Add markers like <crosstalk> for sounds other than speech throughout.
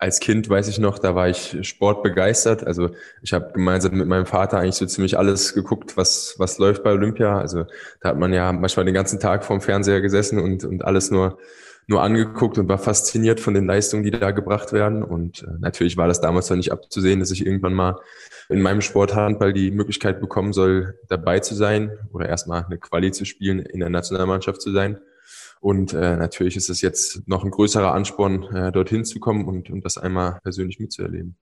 als Kind weiß ich noch, da war ich sportbegeistert. Also ich habe gemeinsam mit meinem Vater eigentlich so ziemlich alles geguckt, was, was läuft bei Olympia. Also da hat man ja manchmal den ganzen Tag vorm Fernseher gesessen und, und alles nur, nur angeguckt und war fasziniert von den Leistungen, die da gebracht werden. Und äh, natürlich war das damals noch nicht abzusehen, dass ich irgendwann mal in meinem Sport Handball die Möglichkeit bekommen soll, dabei zu sein oder erstmal eine Quali zu spielen, in der Nationalmannschaft zu sein. Und äh, natürlich ist es jetzt noch ein größerer Ansporn, äh, dorthin zu kommen und, und das einmal persönlich mitzuerleben.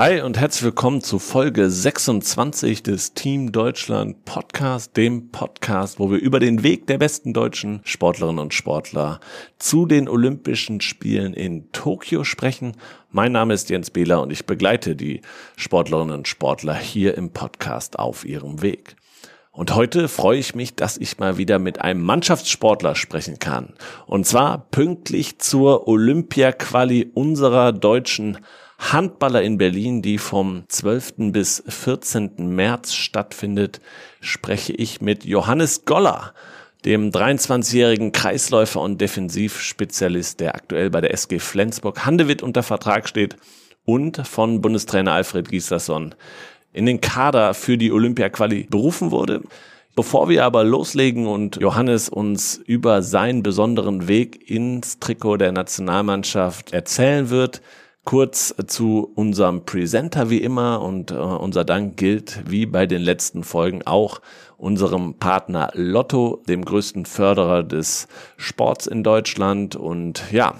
Hi und herzlich willkommen zu Folge 26 des Team Deutschland Podcast, dem Podcast, wo wir über den Weg der besten deutschen Sportlerinnen und Sportler zu den Olympischen Spielen in Tokio sprechen. Mein Name ist Jens Behler und ich begleite die Sportlerinnen und Sportler hier im Podcast auf ihrem Weg. Und heute freue ich mich, dass ich mal wieder mit einem Mannschaftssportler sprechen kann. Und zwar pünktlich zur Olympia-Quali unserer deutschen Handballer in Berlin, die vom 12. bis 14. März stattfindet, spreche ich mit Johannes Goller, dem 23-jährigen Kreisläufer und Defensivspezialist, der aktuell bei der SG Flensburg Handewitt unter Vertrag steht und von Bundestrainer Alfred Gislason in den Kader für die Olympia-Quali berufen wurde. Bevor wir aber loslegen und Johannes uns über seinen besonderen Weg ins Trikot der Nationalmannschaft erzählen wird, Kurz zu unserem Presenter wie immer und äh, unser Dank gilt wie bei den letzten Folgen auch unserem Partner Lotto, dem größten Förderer des Sports in Deutschland. Und ja,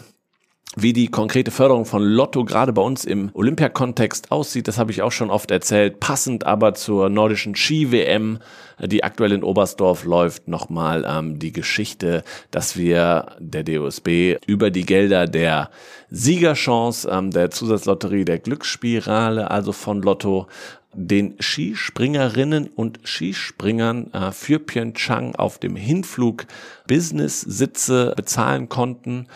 wie die konkrete Förderung von Lotto gerade bei uns im Olympiakontext aussieht, das habe ich auch schon oft erzählt. Passend aber zur nordischen Ski-WM, die aktuell in Oberstdorf läuft, nochmal ähm, die Geschichte, dass wir der DOSB über die Gelder der Siegerchance, ähm, der Zusatzlotterie, der Glücksspirale, also von Lotto, den Skispringerinnen und Skispringern äh, für Pyeongchang auf dem Hinflug Business-Sitze bezahlen konnten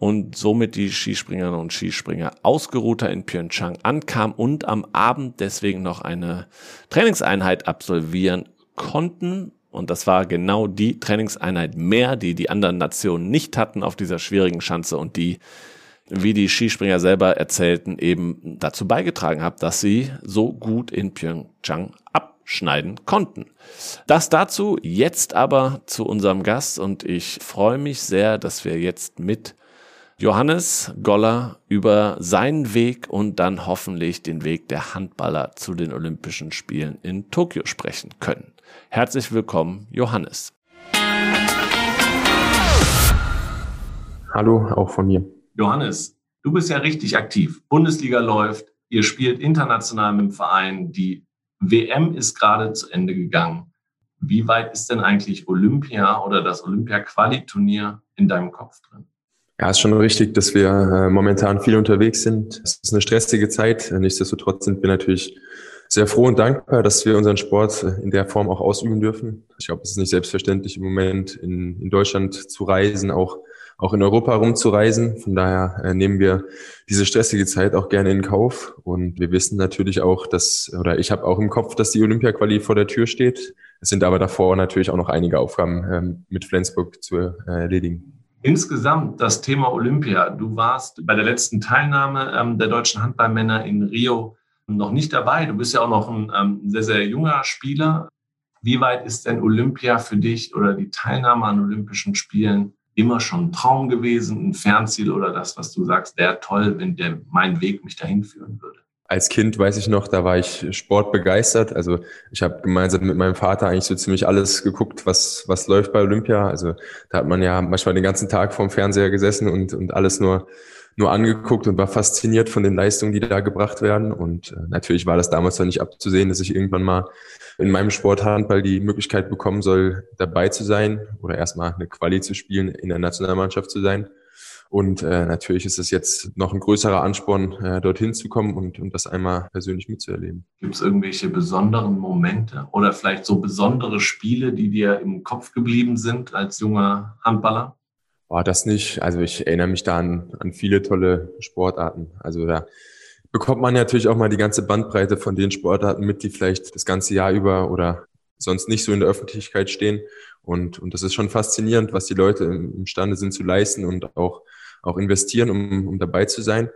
und somit die Skispringerinnen und Skispringer ausgeruhter in Pyeongchang ankam und am Abend deswegen noch eine Trainingseinheit absolvieren konnten. Und das war genau die Trainingseinheit mehr, die die anderen Nationen nicht hatten auf dieser schwierigen Schanze und die, wie die Skispringer selber erzählten, eben dazu beigetragen hat, dass sie so gut in Pyeongchang abschneiden konnten. Das dazu, jetzt aber zu unserem Gast und ich freue mich sehr, dass wir jetzt mit Johannes Goller über seinen Weg und dann hoffentlich den Weg der Handballer zu den Olympischen Spielen in Tokio sprechen können. Herzlich willkommen, Johannes. Hallo, auch von mir. Johannes, du bist ja richtig aktiv. Bundesliga läuft, ihr spielt international mit dem Verein, die WM ist gerade zu Ende gegangen. Wie weit ist denn eigentlich Olympia oder das Olympia-Quali-Turnier in deinem Kopf drin? Ja, ist schon richtig, dass wir äh, momentan viel unterwegs sind. Es ist eine stressige Zeit. Nichtsdestotrotz sind wir natürlich sehr froh und dankbar, dass wir unseren Sport äh, in der Form auch ausüben dürfen. Ich glaube, es ist nicht selbstverständlich im Moment in, in Deutschland zu reisen, auch, auch in Europa rumzureisen. Von daher äh, nehmen wir diese stressige Zeit auch gerne in Kauf. Und wir wissen natürlich auch, dass, oder ich habe auch im Kopf, dass die Olympia-Quali vor der Tür steht. Es sind aber davor natürlich auch noch einige Aufgaben ähm, mit Flensburg zu äh, erledigen. Insgesamt das Thema Olympia. Du warst bei der letzten Teilnahme ähm, der deutschen Handballmänner in Rio noch nicht dabei. Du bist ja auch noch ein ähm, sehr, sehr junger Spieler. Wie weit ist denn Olympia für dich oder die Teilnahme an Olympischen Spielen immer schon ein Traum gewesen, ein Fernziel oder das, was du sagst, wäre toll, wenn der mein Weg mich dahin führen würde? Als Kind weiß ich noch, da war ich sportbegeistert. Also ich habe gemeinsam mit meinem Vater eigentlich so ziemlich alles geguckt, was, was läuft bei Olympia. Also da hat man ja manchmal den ganzen Tag vorm Fernseher gesessen und, und alles nur, nur angeguckt und war fasziniert von den Leistungen, die da gebracht werden. Und äh, natürlich war das damals noch nicht abzusehen, dass ich irgendwann mal in meinem Sport Handball die Möglichkeit bekommen soll, dabei zu sein oder erstmal eine Quali zu spielen, in der Nationalmannschaft zu sein. Und äh, natürlich ist es jetzt noch ein größerer Ansporn, äh, dorthin zu kommen und, und das einmal persönlich mitzuerleben. Gibt es irgendwelche besonderen Momente oder vielleicht so besondere Spiele, die dir im Kopf geblieben sind als junger Handballer? War das nicht. Also ich erinnere mich da an, an viele tolle Sportarten. Also da bekommt man natürlich auch mal die ganze Bandbreite von den Sportarten mit, die vielleicht das ganze Jahr über oder sonst nicht so in der Öffentlichkeit stehen. Und, und das ist schon faszinierend, was die Leute imstande sind zu leisten und auch, auch investieren, um, um dabei zu sein.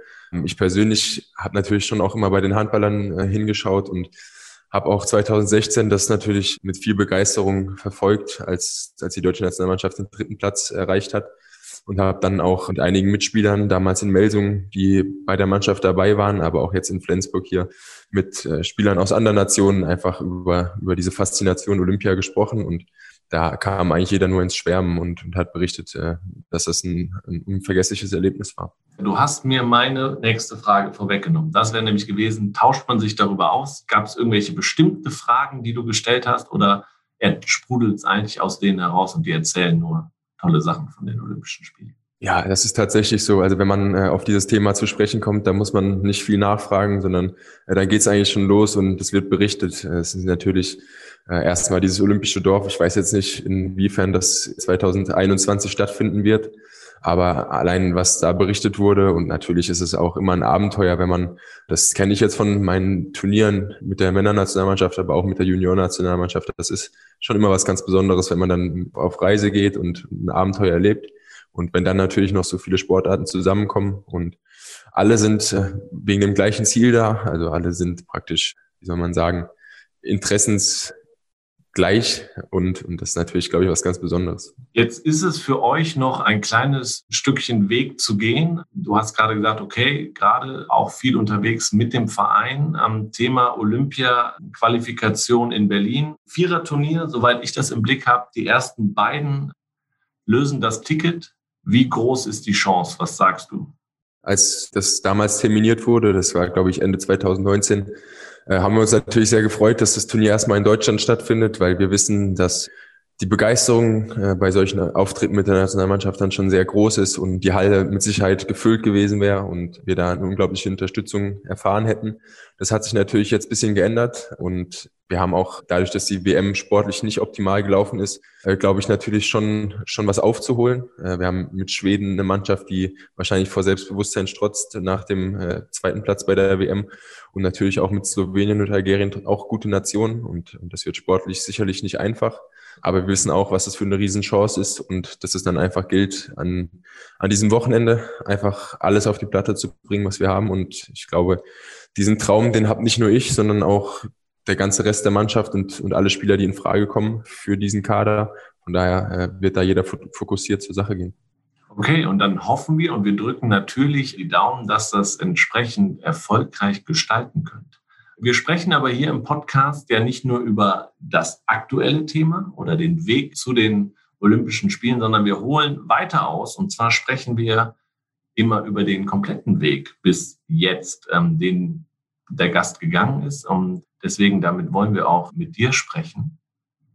Ich persönlich habe natürlich schon auch immer bei den Handballern äh, hingeschaut und habe auch 2016 das natürlich mit viel Begeisterung verfolgt, als, als die deutsche Nationalmannschaft den dritten Platz erreicht hat und habe dann auch mit einigen Mitspielern damals in Melsung, die bei der Mannschaft dabei waren, aber auch jetzt in Flensburg hier mit äh, Spielern aus anderen Nationen einfach über, über diese Faszination Olympia gesprochen und da kam eigentlich jeder nur ins Schwärmen und, und hat berichtet, äh, dass das ein, ein, unvergessliches Erlebnis war. Du hast mir meine nächste Frage vorweggenommen. Das wäre nämlich gewesen, tauscht man sich darüber aus? Gab es irgendwelche bestimmte Fragen, die du gestellt hast oder sprudelt es eigentlich aus denen heraus und die erzählen nur tolle Sachen von den Olympischen Spielen? Ja, das ist tatsächlich so. Also wenn man äh, auf dieses Thema zu sprechen kommt, dann muss man nicht viel nachfragen, sondern äh, dann geht es eigentlich schon los und es wird berichtet. Äh, es ist natürlich äh, erstmal dieses olympische Dorf. Ich weiß jetzt nicht, inwiefern das 2021 stattfinden wird, aber allein was da berichtet wurde und natürlich ist es auch immer ein Abenteuer, wenn man, das kenne ich jetzt von meinen Turnieren mit der Männernationalmannschaft, aber auch mit der Juniornationalmannschaft. Das ist schon immer was ganz Besonderes, wenn man dann auf Reise geht und ein Abenteuer erlebt. Und wenn dann natürlich noch so viele Sportarten zusammenkommen und alle sind äh, wegen dem gleichen Ziel da, also alle sind praktisch, wie soll man sagen, Interessens gleich und, und das ist natürlich, glaube ich, was ganz Besonderes. Jetzt ist es für euch noch ein kleines Stückchen Weg zu gehen. Du hast gerade gesagt, okay, gerade auch viel unterwegs mit dem Verein am Thema Olympia-Qualifikation in Berlin. Vierer-Turnier, soweit ich das im Blick habe, die ersten beiden lösen das Ticket. Wie groß ist die Chance? Was sagst du? Als das damals terminiert wurde, das war, glaube ich, Ende 2019, äh, haben wir uns natürlich sehr gefreut, dass das Turnier erstmal in Deutschland stattfindet, weil wir wissen, dass die Begeisterung äh, bei solchen Auftritten mit der Nationalmannschaft dann schon sehr groß ist und die Halle mit Sicherheit gefüllt gewesen wäre und wir da eine unglaubliche Unterstützung erfahren hätten. Das hat sich natürlich jetzt bisschen geändert und wir haben auch dadurch, dass die WM sportlich nicht optimal gelaufen ist, äh, glaube ich natürlich schon schon was aufzuholen. Äh, wir haben mit Schweden eine Mannschaft, die wahrscheinlich vor Selbstbewusstsein strotzt nach dem äh, zweiten Platz bei der WM und natürlich auch mit Slowenien und Algerien auch gute Nationen und, und das wird sportlich sicherlich nicht einfach. Aber wir wissen auch, was das für eine Riesenchance ist und dass es dann einfach gilt, an, an diesem Wochenende einfach alles auf die Platte zu bringen, was wir haben. Und ich glaube, diesen Traum, den habe nicht nur ich, sondern auch der ganze Rest der Mannschaft und, und alle Spieler, die in Frage kommen für diesen Kader. Von daher äh, wird da jeder fokussiert zur Sache gehen. Okay, und dann hoffen wir und wir drücken natürlich die Daumen, dass das entsprechend erfolgreich gestalten könnt. Wir sprechen aber hier im Podcast ja nicht nur über das aktuelle Thema oder den Weg zu den Olympischen Spielen, sondern wir holen weiter aus. Und zwar sprechen wir immer über den kompletten Weg bis jetzt, ähm, den der Gast gegangen ist. Und deswegen damit wollen wir auch mit dir sprechen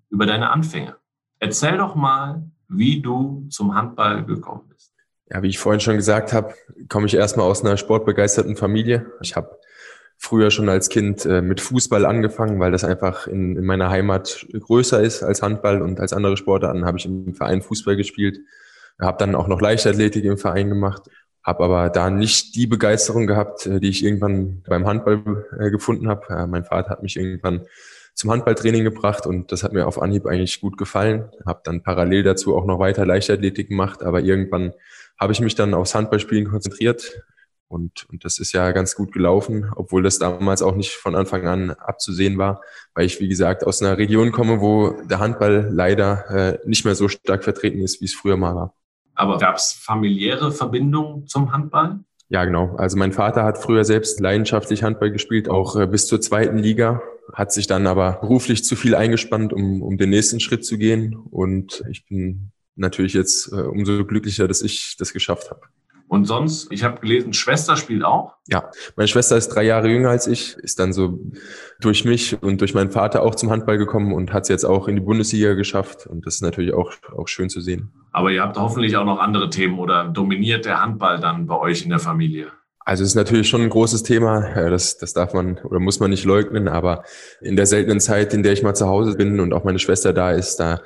über deine Anfänge. Erzähl doch mal, wie du zum Handball gekommen bist. Ja, wie ich vorhin schon gesagt habe, komme ich erstmal aus einer sportbegeisterten Familie. Ich habe früher schon als Kind äh, mit Fußball angefangen, weil das einfach in, in meiner Heimat größer ist als Handball und als andere Sportarten habe ich im Verein Fußball gespielt. Habe dann auch noch Leichtathletik im Verein gemacht, habe aber da nicht die Begeisterung gehabt, äh, die ich irgendwann beim Handball äh, gefunden habe. Mein Vater hat mich irgendwann zum Handballtraining gebracht und das hat mir auf Anhieb eigentlich gut gefallen. Habe dann parallel dazu auch noch weiter Leichtathletik gemacht, aber irgendwann habe ich mich dann aufs Handballspielen konzentriert, und, und das ist ja ganz gut gelaufen, obwohl das damals auch nicht von Anfang an abzusehen war, weil ich, wie gesagt, aus einer Region komme, wo der Handball leider äh, nicht mehr so stark vertreten ist, wie es früher mal war. Aber gab es familiäre Verbindungen zum Handball? Ja, genau. Also mein Vater hat früher selbst leidenschaftlich Handball gespielt, auch äh, bis zur zweiten Liga, hat sich dann aber beruflich zu viel eingespannt, um, um den nächsten Schritt zu gehen. Und ich bin natürlich jetzt äh, umso glücklicher, dass ich das geschafft habe. Und sonst, ich habe gelesen, Schwester spielt auch. Ja, meine Schwester ist drei Jahre jünger als ich, ist dann so durch mich und durch meinen Vater auch zum Handball gekommen und hat es jetzt auch in die Bundesliga geschafft. Und das ist natürlich auch, auch schön zu sehen. Aber ihr habt hoffentlich auch noch andere Themen oder dominiert der Handball dann bei euch in der Familie? Also es ist natürlich schon ein großes Thema, das, das darf man oder muss man nicht leugnen, aber in der seltenen Zeit, in der ich mal zu Hause bin und auch meine Schwester da ist, da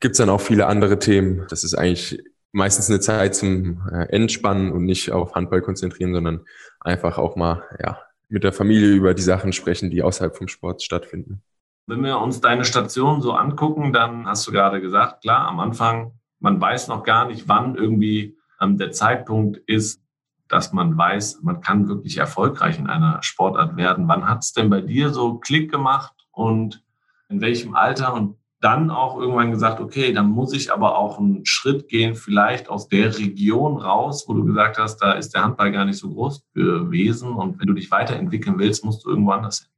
gibt's dann auch viele andere Themen. Das ist eigentlich meistens eine Zeit zum äh, Entspannen und nicht auf Handball konzentrieren, sondern einfach auch mal ja, mit der Familie über die Sachen sprechen, die außerhalb vom Sport stattfinden. Wenn wir uns deine Station so angucken, dann hast du gerade gesagt, klar, am Anfang, man weiß noch gar nicht, wann irgendwie ähm, der Zeitpunkt ist, dass man weiß, man kann wirklich erfolgreich in einer Sportart werden. Wann hat es denn bei dir so Klick gemacht und in welchem Alter und dann auch irgendwann gesagt, okay, dann muss ich aber auch einen Schritt gehen, vielleicht aus der Region raus, wo du gesagt hast, da ist der Handball gar nicht so groß gewesen und wenn du dich weiterentwickeln willst, musst du irgendwo anders hin.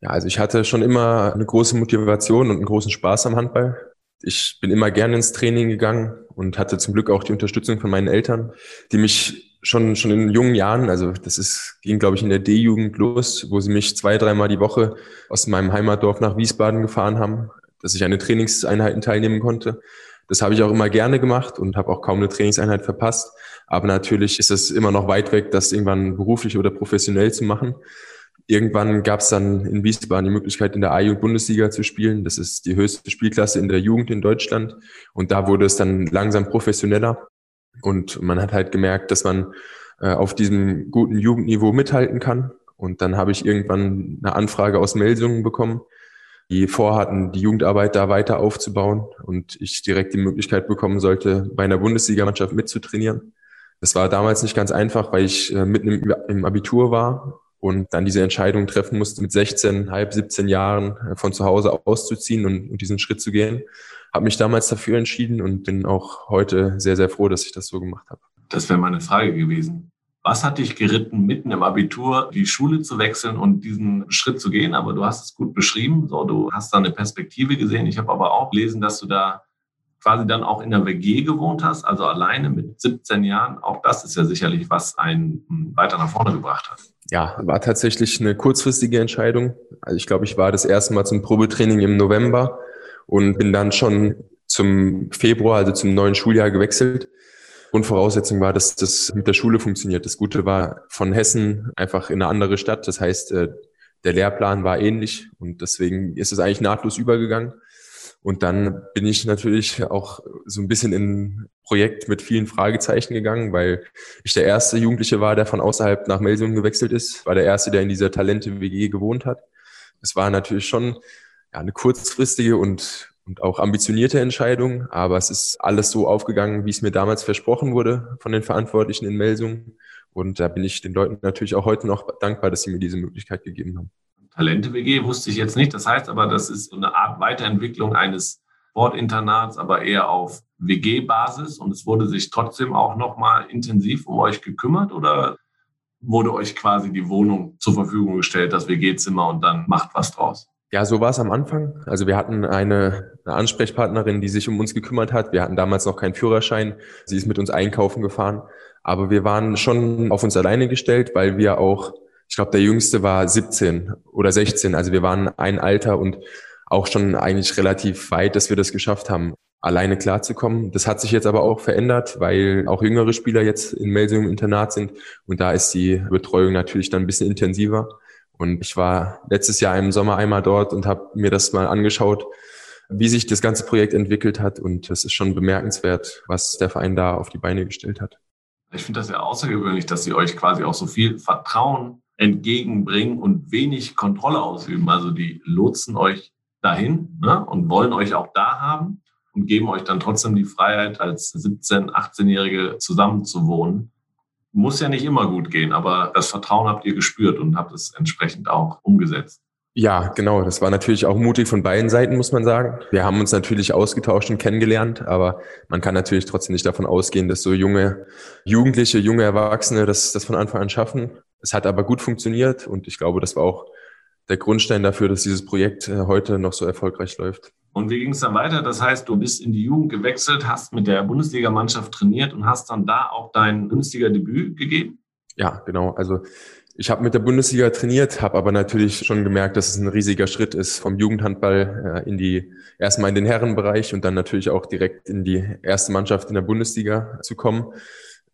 Ja, also ich hatte schon immer eine große Motivation und einen großen Spaß am Handball. Ich bin immer gerne ins Training gegangen und hatte zum Glück auch die Unterstützung von meinen Eltern, die mich schon, schon in jungen Jahren, also das ist, ging, glaube ich, in der D-Jugend los, wo sie mich zwei, dreimal die Woche aus meinem Heimatdorf nach Wiesbaden gefahren haben, dass ich an den Trainingseinheiten teilnehmen konnte. Das habe ich auch immer gerne gemacht und habe auch kaum eine Trainingseinheit verpasst. Aber natürlich ist es immer noch weit weg, das irgendwann beruflich oder professionell zu machen. Irgendwann gab es dann in Wiesbaden die Möglichkeit, in der A-Jugend-Bundesliga zu spielen. Das ist die höchste Spielklasse in der Jugend in Deutschland. Und da wurde es dann langsam professioneller. Und man hat halt gemerkt, dass man äh, auf diesem guten Jugendniveau mithalten kann. Und dann habe ich irgendwann eine Anfrage aus Melsungen bekommen, die vorhatten, die Jugendarbeit da weiter aufzubauen und ich direkt die Möglichkeit bekommen sollte, bei einer Bundesligamannschaft mitzutrainieren. Das war damals nicht ganz einfach, weil ich äh, mitten im, Abitur war und dann diese Entscheidung treffen musste, mit 16, halb 17 Jahren äh, von zu Hause auszuziehen und, und diesen Schritt zu gehen habe mich damals dafür entschieden und bin auch heute sehr, sehr froh, dass ich das so gemacht habe. Das wäre meine Frage gewesen. Was hat dich geritten, mitten im Abitur die Schule zu wechseln und diesen Schritt zu gehen? Aber du hast es gut beschrieben. So, du hast da eine Perspektive gesehen. Ich habe aber auch gelesen, dass du da quasi dann auch in der WG gewohnt hast, also alleine mit 17 Jahren. Auch das ist ja sicherlich, was einen weiter nach vorne gebracht hat. Ja, war tatsächlich eine kurzfristige Entscheidung. Also ich glaube, ich war das erste Mal zum Probetraining im November und bin dann schon zum Februar, also zum neuen Schuljahr gewechselt. Und Voraussetzung war, dass das mit der Schule funktioniert. Das Gute war von Hessen einfach in eine andere Stadt. Das heißt, äh, der Lehrplan war ähnlich und deswegen ist es eigentlich nahtlos übergegangen. Und dann bin ich natürlich auch so ein bisschen in ein Projekt mit vielen Fragezeichen gegangen, weil ich der erste Jugendliche war, der von außerhalb nach Melsungen gewechselt ist, war der erste, der in dieser Talente-WG gewohnt hat. Es war natürlich schon ja, eine kurzfristige und, und auch ambitionierte Entscheidung, aber es ist alles so aufgegangen, wie es mir damals versprochen wurde von den Verantwortlichen in Melsungen. Und da bin ich den Leuten natürlich auch heute noch dankbar, dass sie mir diese Möglichkeit gegeben haben. Talente-WG wusste ich jetzt nicht. Das heißt aber, das ist eine Art Weiterentwicklung eines Sportinternats, aber eher auf WG-Basis. Und es wurde sich trotzdem auch nochmal intensiv um euch gekümmert oder wurde euch quasi die Wohnung zur Verfügung gestellt, das WG-Zimmer und dann macht was draus? Ja, so war es am Anfang. Also wir hatten eine, eine, Ansprechpartnerin, die sich um uns gekümmert hat. Wir hatten damals noch keinen Führerschein. Sie ist mit uns einkaufen gefahren. Aber wir waren schon auf uns alleine gestellt, weil wir auch, ich glaube, der Jüngste war 17 oder 16. Also wir waren ein Alter und auch schon eigentlich relativ weit, dass wir das geschafft haben, alleine klarzukommen. Das hat sich jetzt aber auch verändert, weil auch jüngere Spieler jetzt in Melsung im Internat sind. Und da ist die Betreuung natürlich dann ein bisschen intensiver. Und ich war letztes Jahr im Sommer einmal dort und habe mir das mal angeschaut, wie sich das ganze Projekt entwickelt hat. Und es ist schon bemerkenswert, was der Verein da auf die Beine gestellt hat. Ich finde das ja außergewöhnlich, dass sie euch quasi auch so viel Vertrauen entgegenbringen und wenig Kontrolle ausüben. Also die lotsen euch dahin ne, und wollen euch auch da haben und geben euch dann trotzdem die Freiheit, als 17-, 18-Jährige zusammenzuwohnen muss ja nicht immer gut gehen, aber das Vertrauen habt ihr gespürt und habt es entsprechend auch umgesetzt. Ja, genau. Das war natürlich auch mutig von beiden Seiten, muss man sagen. Wir haben uns natürlich ausgetauscht und kennengelernt, aber man kann natürlich trotzdem nicht davon ausgehen, dass so junge Jugendliche, junge Erwachsene das, das von Anfang an schaffen. Es hat aber gut funktioniert und ich glaube, das war auch der Grundstein dafür, dass dieses Projekt äh, heute noch so erfolgreich läuft. Und wie ging es dann weiter? Das heißt, du bist in die Jugend gewechselt, hast mit der Bundesligamannschaft trainiert und hast dann da auch dein Bundesliga-Debüt gegeben? Ja, genau. Also ich habe mit der Bundesliga trainiert, habe aber natürlich schon gemerkt, dass es ein riesiger Schritt ist vom Jugendhandball äh, in die erstmal in den Herrenbereich und dann natürlich auch direkt in die erste Mannschaft in der Bundesliga zu kommen.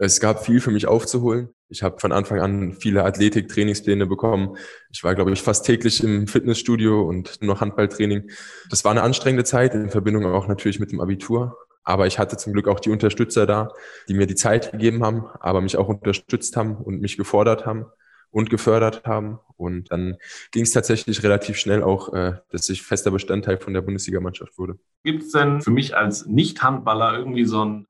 Es gab viel für mich aufzuholen. Ich habe von Anfang an viele Athletik-Trainingspläne bekommen. Ich war, glaube ich, fast täglich im Fitnessstudio und nur noch Handballtraining. Das war eine anstrengende Zeit in Verbindung auch natürlich mit dem Abitur. Aber ich hatte zum Glück auch die Unterstützer da, die mir die Zeit gegeben haben, aber mich auch unterstützt haben und mich gefordert haben. und gefördert haben. Und dann ging es tatsächlich relativ schnell auch, äh, dass ich fester Bestandteil von der Bundesligamannschaft wurde. Gibt es denn für mich als Nicht-Handballer irgendwie so einen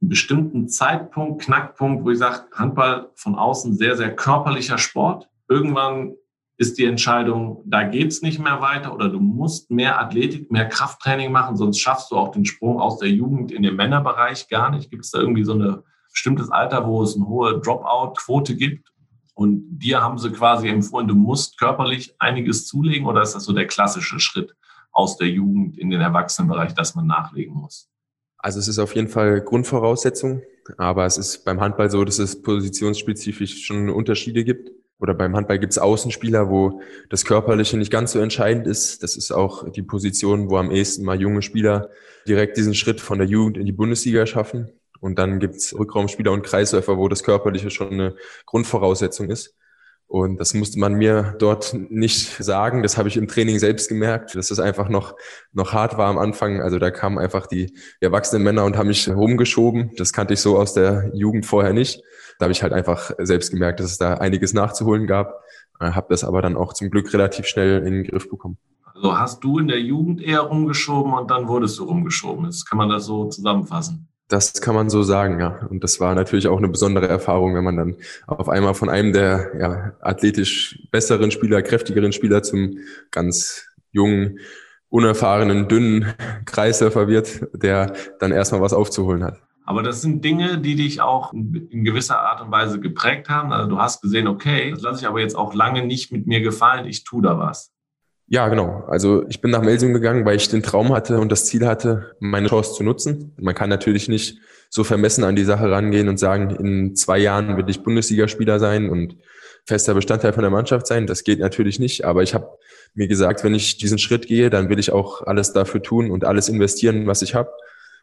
bestimmten Zeitpunkt, Knackpunkt, wo ich sage, Handball von außen sehr, sehr körperlicher Sport? Irgendwann ist die Entscheidung, da geht's nicht mehr weiter oder du musst mehr Athletik, mehr Krafttraining machen, sonst schaffst du auch den Sprung aus der Jugend in den Männerbereich gar nicht. Gibt es da irgendwie so ein bestimmtes Alter, wo es eine hohe Dropout-Quote gibt? Und dir haben sie quasi empfohlen, du musst körperlich einiges zulegen oder ist das so der klassische Schritt aus der Jugend in den Erwachsenenbereich, dass man nachlegen muss? Also es ist auf jeden Fall Grundvoraussetzung, aber es ist beim Handball so, dass es positionsspezifisch schon Unterschiede gibt oder beim Handball gibt es Außenspieler, wo das Körperliche nicht ganz so entscheidend ist. Das ist auch die Position, wo am ehesten mal junge Spieler direkt diesen Schritt von der Jugend in die Bundesliga schaffen. Und dann gibt es Rückraumspieler und Kreisläufer, wo das Körperliche schon eine Grundvoraussetzung ist. Und das musste man mir dort nicht sagen. Das habe ich im Training selbst gemerkt, dass es einfach noch, noch hart war am Anfang. Also da kamen einfach die, erwachsenen Männer und haben mich rumgeschoben. Das kannte ich so aus der Jugend vorher nicht. Da habe ich halt einfach selbst gemerkt, dass es da einiges nachzuholen gab. Äh, habe das aber dann auch zum Glück relativ schnell in den Griff bekommen. Also hast du in der Jugend eher rumgeschoben und dann wurdest du rumgeschoben. Das kann man das so zusammenfassen. Das kann man so sagen, ja. Und das war natürlich auch eine besondere Erfahrung, wenn man dann auf einmal von einem der ja, athletisch besseren Spieler, kräftigeren Spieler zum ganz jungen, unerfahrenen, dünnen Kreisläufer wird, der dann erstmal was aufzuholen hat. Aber das sind Dinge, die dich auch in gewisser Art und Weise geprägt haben. Also du hast gesehen, okay, das lasse ich aber jetzt auch lange nicht mit mir gefallen, ich tue da was. Ja, genau. Also ich bin nach Melsung gegangen, weil ich den Traum hatte und das Ziel hatte, meine Chance zu nutzen. Man kann natürlich nicht so vermessen an die Sache rangehen und sagen, in zwei Jahren will ich Bundesligaspieler sein und fester Bestandteil von der Mannschaft sein. Das geht natürlich nicht. Aber ich habe mir gesagt, wenn ich diesen Schritt gehe, dann will ich auch alles dafür tun und alles investieren, was ich habe.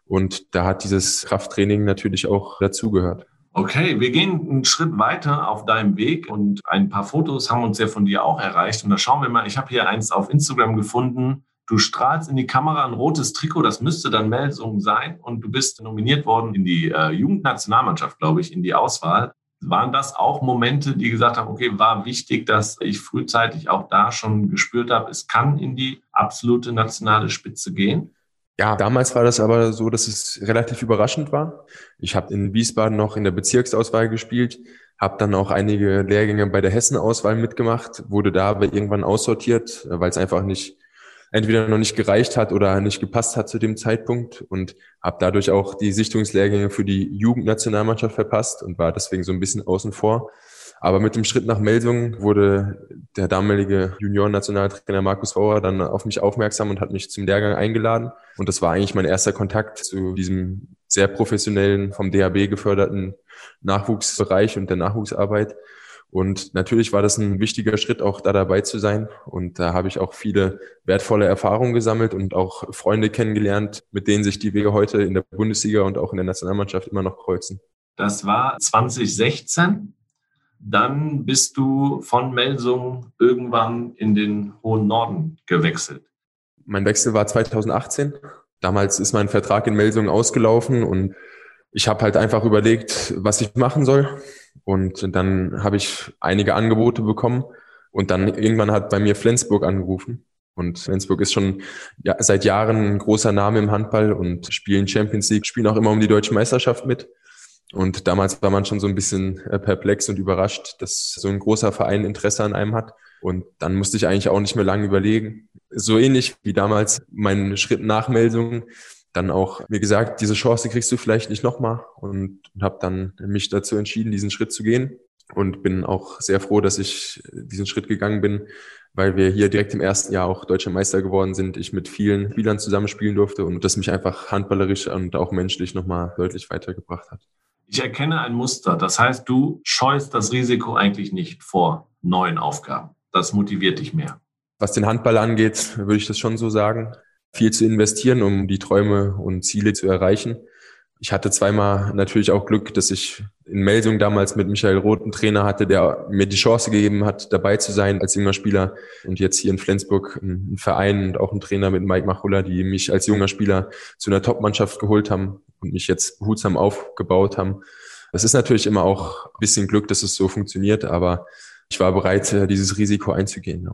Und da hat dieses Krafttraining natürlich auch dazugehört. Okay, wir gehen einen Schritt weiter auf deinem Weg und ein paar Fotos haben uns ja von dir auch erreicht. Und da schauen wir mal, ich habe hier eins auf Instagram gefunden. Du strahlst in die Kamera ein rotes Trikot, das müsste dann Melsung sein. Und du bist nominiert worden in die äh, Jugendnationalmannschaft, glaube ich, in die Auswahl. Waren das auch Momente, die gesagt haben, okay, war wichtig, dass ich frühzeitig auch da schon gespürt habe, es kann in die absolute nationale Spitze gehen? Ja, damals war das aber so, dass es relativ überraschend war. Ich habe in Wiesbaden noch in der Bezirksauswahl gespielt, habe dann auch einige Lehrgänge bei der Hessenauswahl mitgemacht, wurde da aber irgendwann aussortiert, weil es einfach nicht entweder noch nicht gereicht hat oder nicht gepasst hat zu dem Zeitpunkt und habe dadurch auch die Sichtungslehrgänge für die Jugendnationalmannschaft verpasst und war deswegen so ein bisschen außen vor. Aber mit dem Schritt nach Meldung wurde der damalige Junioren-Nationaltrainer Markus Bauer dann auf mich aufmerksam und hat mich zum Lehrgang eingeladen. Und das war eigentlich mein erster Kontakt zu diesem sehr professionellen, vom DHB geförderten Nachwuchsbereich und der Nachwuchsarbeit. Und natürlich war das ein wichtiger Schritt, auch da dabei zu sein. Und da habe ich auch viele wertvolle Erfahrungen gesammelt und auch Freunde kennengelernt, mit denen sich die Wege heute in der Bundesliga und auch in der Nationalmannschaft immer noch kreuzen. Das war 2016. Dann bist du von Melsung irgendwann in den hohen Norden gewechselt. Mein Wechsel war 2018. Damals ist mein Vertrag in Melsung ausgelaufen und ich habe halt einfach überlegt, was ich machen soll. Und dann habe ich einige Angebote bekommen. Und dann irgendwann hat bei mir Flensburg angerufen. Und Flensburg ist schon seit Jahren ein großer Name im Handball und spielen Champions League, spielen auch immer um die deutsche Meisterschaft mit. Und damals war man schon so ein bisschen äh, perplex und überrascht, dass so ein großer Verein Interesse an einem hat. Und dann musste ich eigentlich auch nicht mehr lange überlegen. So ähnlich wie damals mein Schritt Nachmeldung, dann auch mir gesagt, diese Chance kriegst du vielleicht nicht nochmal und habe dann mich dazu entschieden, diesen Schritt zu gehen und bin auch sehr froh, dass ich diesen Schritt gegangen bin, weil wir hier direkt im ersten Jahr auch deutscher Meister geworden sind, ich mit vielen Spielern zusammenspielen durfte und das mich einfach handballerisch und auch menschlich nochmal deutlich weitergebracht hat. Ich erkenne ein Muster. Das heißt, du scheust das Risiko eigentlich nicht vor neuen Aufgaben. Das motiviert dich mehr. Was den Handball angeht, würde ich das schon so sagen. Viel zu investieren, um die Träume und Ziele zu erreichen. Ich hatte zweimal natürlich auch Glück, dass ich in Meldung damals mit Michael Roth einen Trainer hatte, der mir die Chance gegeben hat, dabei zu sein als junger Spieler. Und jetzt hier in Flensburg ein Verein und auch ein Trainer mit Mike Machulla, die mich als junger Spieler zu einer Top-Mannschaft geholt haben und mich jetzt behutsam aufgebaut haben. Das ist natürlich immer auch ein bisschen Glück, dass es so funktioniert, aber ich war bereit, äh, dieses Risiko einzugehen.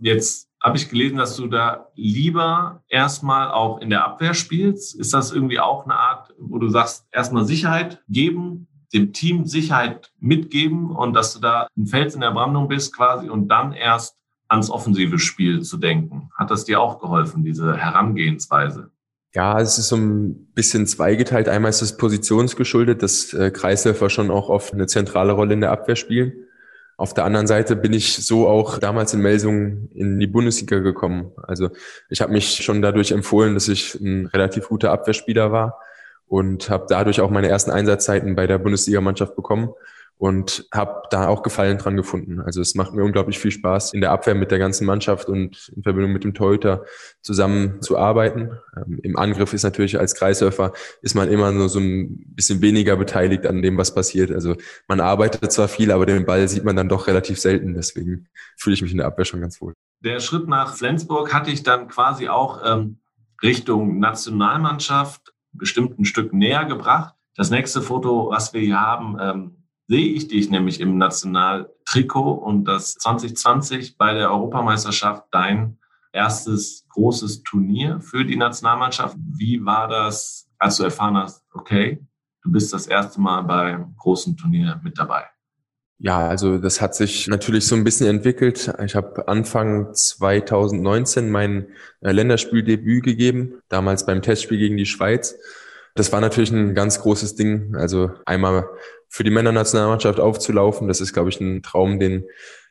Jetzt habe ich gelesen, dass du da lieber erstmal auch in der Abwehr spielst. Ist das irgendwie auch eine Art, wo du sagst, erstmal Sicherheit geben, dem Team Sicherheit mitgeben und dass du da ein Fels in der Brandung bist quasi und dann erst ans offensive Spiel zu denken. Hat das dir auch geholfen, diese Herangehensweise? Ja, es ist so ein bisschen zweigeteilt. Einmal ist es positionsgeschuldet, dass äh, Kreisläufer schon auch oft eine zentrale Rolle in der Abwehr spielen. Auf der anderen Seite bin ich so auch damals in Melsungen in die Bundesliga gekommen. Also ich habe mich schon dadurch empfohlen, dass ich ein relativ guter Abwehrspieler war und habe dadurch auch meine ersten Einsatzzeiten bei der Bundesligamannschaft bekommen und habe da auch Gefallen dran gefunden. Also es macht mir unglaublich viel Spaß, in der Abwehr mit der ganzen Mannschaft und in Verbindung mit dem Torhüter zusammen zu arbeiten. Ähm, Im Angriff ist natürlich als Kreisläufer ist man immer nur so ein bisschen weniger beteiligt an dem, was passiert. Also man arbeitet zwar viel, aber den Ball sieht man dann doch relativ selten. Deswegen fühle ich mich in der Abwehr schon ganz wohl. Der Schritt nach Flensburg hatte ich dann quasi auch ähm, Richtung Nationalmannschaft bestimmt ein Stück näher gebracht. Das nächste Foto, was wir hier haben, ähm, sehe ich dich nämlich im Nationaltrikot und das 2020 bei der Europameisterschaft dein erstes großes Turnier für die Nationalmannschaft. Wie war das, als du erfahren hast, okay, du bist das erste Mal beim großen Turnier mit dabei? Ja, also das hat sich natürlich so ein bisschen entwickelt. Ich habe Anfang 2019 mein äh, Länderspieldebüt gegeben, damals beim Testspiel gegen die Schweiz. Das war natürlich ein ganz großes Ding. Also einmal für die Männernationalmannschaft aufzulaufen, das ist, glaube ich, ein Traum, den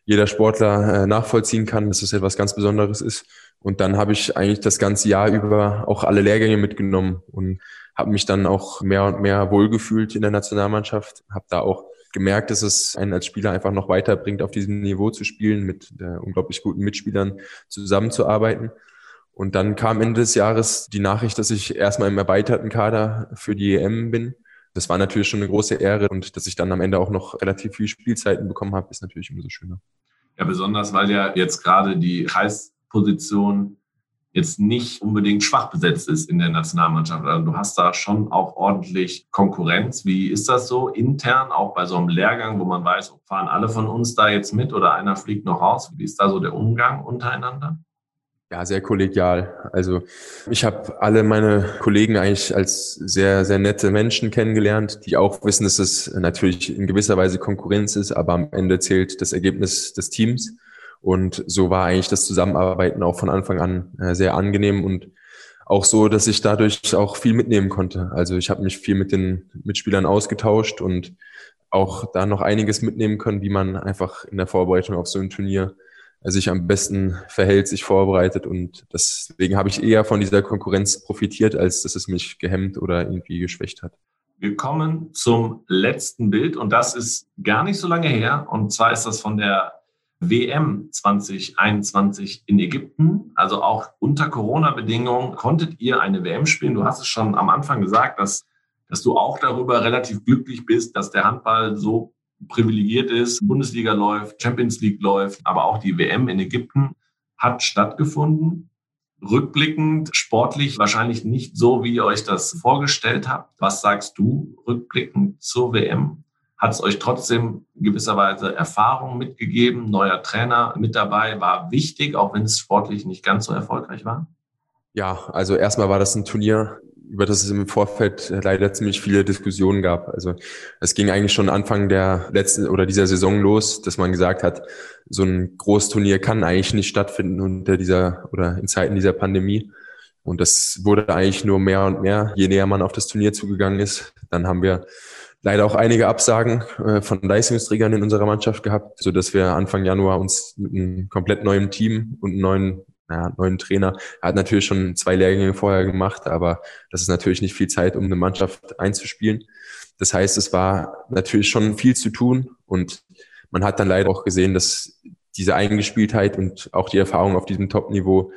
jeder Sportler äh, nachvollziehen kann, dass das etwas ganz Besonderes ist. Und dann habe ich eigentlich das ganze Jahr über auch alle Lehrgänge mitgenommen und habe mich dann auch mehr und mehr wohlgefühlt in der Nationalmannschaft, habe da auch gemerkt, dass es einen als Spieler einfach noch weiterbringt, auf diesem Niveau zu spielen, mit äh, unglaublich guten Mitspielern zusammenzuarbeiten. Und dann kam Ende des Jahres die Nachricht, dass ich erstmal im erweiterten Kader für die EM bin. Das war natürlich schon eine große Ehre und dass ich dann am Ende auch noch relativ viel Spielzeiten bekommen habe, ist natürlich umso schöner. Ja, besonders, weil ja jetzt gerade die Kreisposition jetzt nicht unbedingt schwach besetzt ist in der Nationalmannschaft. Also du hast da schon auch ordentlich Konkurrenz. Wie ist das so intern, auch bei so einem Lehrgang, wo man weiß, fahren alle von uns da jetzt mit oder einer fliegt noch raus? Wie ist da so der Umgang untereinander? Ja, sehr kollegial. Also ich habe alle meine Kollegen eigentlich als sehr, sehr nette Menschen kennengelernt, die auch wissen, dass es natürlich in gewisser Weise Konkurrenz ist, aber am Ende zählt das Ergebnis des Teams. Und so war eigentlich das Zusammenarbeiten auch von Anfang an äh, sehr angenehm und auch so, dass ich dadurch auch viel mitnehmen konnte. Also ich habe mich viel mit den Mitspielern ausgetauscht und auch da noch einiges mitnehmen können, wie man einfach in der Vorbereitung auf so ein Turnier sich am besten verhält, sich vorbereitet. Und deswegen habe ich eher von dieser Konkurrenz profitiert, als dass es mich gehemmt oder irgendwie geschwächt hat. Wir kommen zum letzten Bild und das ist gar nicht so lange her. Und zwar ist das von der WM 2021 in Ägypten. Also auch unter Corona-Bedingungen konntet ihr eine WM spielen. Du hast es schon am Anfang gesagt, dass, dass du auch darüber relativ glücklich bist, dass der Handball so privilegiert ist, Bundesliga läuft, Champions League läuft, aber auch die WM in Ägypten hat stattgefunden. Rückblickend, sportlich wahrscheinlich nicht so, wie ihr euch das vorgestellt habt. Was sagst du rückblickend zur WM? Hat es euch trotzdem gewisserweise Erfahrung mitgegeben? Neuer Trainer mit dabei war wichtig, auch wenn es sportlich nicht ganz so erfolgreich war? Ja, also erstmal war das ein Turnier, über das es im Vorfeld leider ziemlich viele Diskussionen gab. Also es ging eigentlich schon Anfang der letzten oder dieser Saison los, dass man gesagt hat, so ein Großturnier kann eigentlich nicht stattfinden unter dieser oder in Zeiten dieser Pandemie. Und das wurde eigentlich nur mehr und mehr, je näher man auf das Turnier zugegangen ist. Dann haben wir leider auch einige Absagen äh, von Leistungsträgern in unserer Mannschaft gehabt, so dass wir Anfang Januar uns mit einem komplett neuen Team und einem neuen naja, neuen Trainer. Er hat natürlich schon zwei Lehrgänge vorher gemacht, aber das ist natürlich nicht viel Zeit, um eine Mannschaft einzuspielen. Das heißt, es war natürlich schon viel zu tun und man hat dann leider auch gesehen, dass diese Eingespieltheit und auch die Erfahrung auf diesem Top-Niveau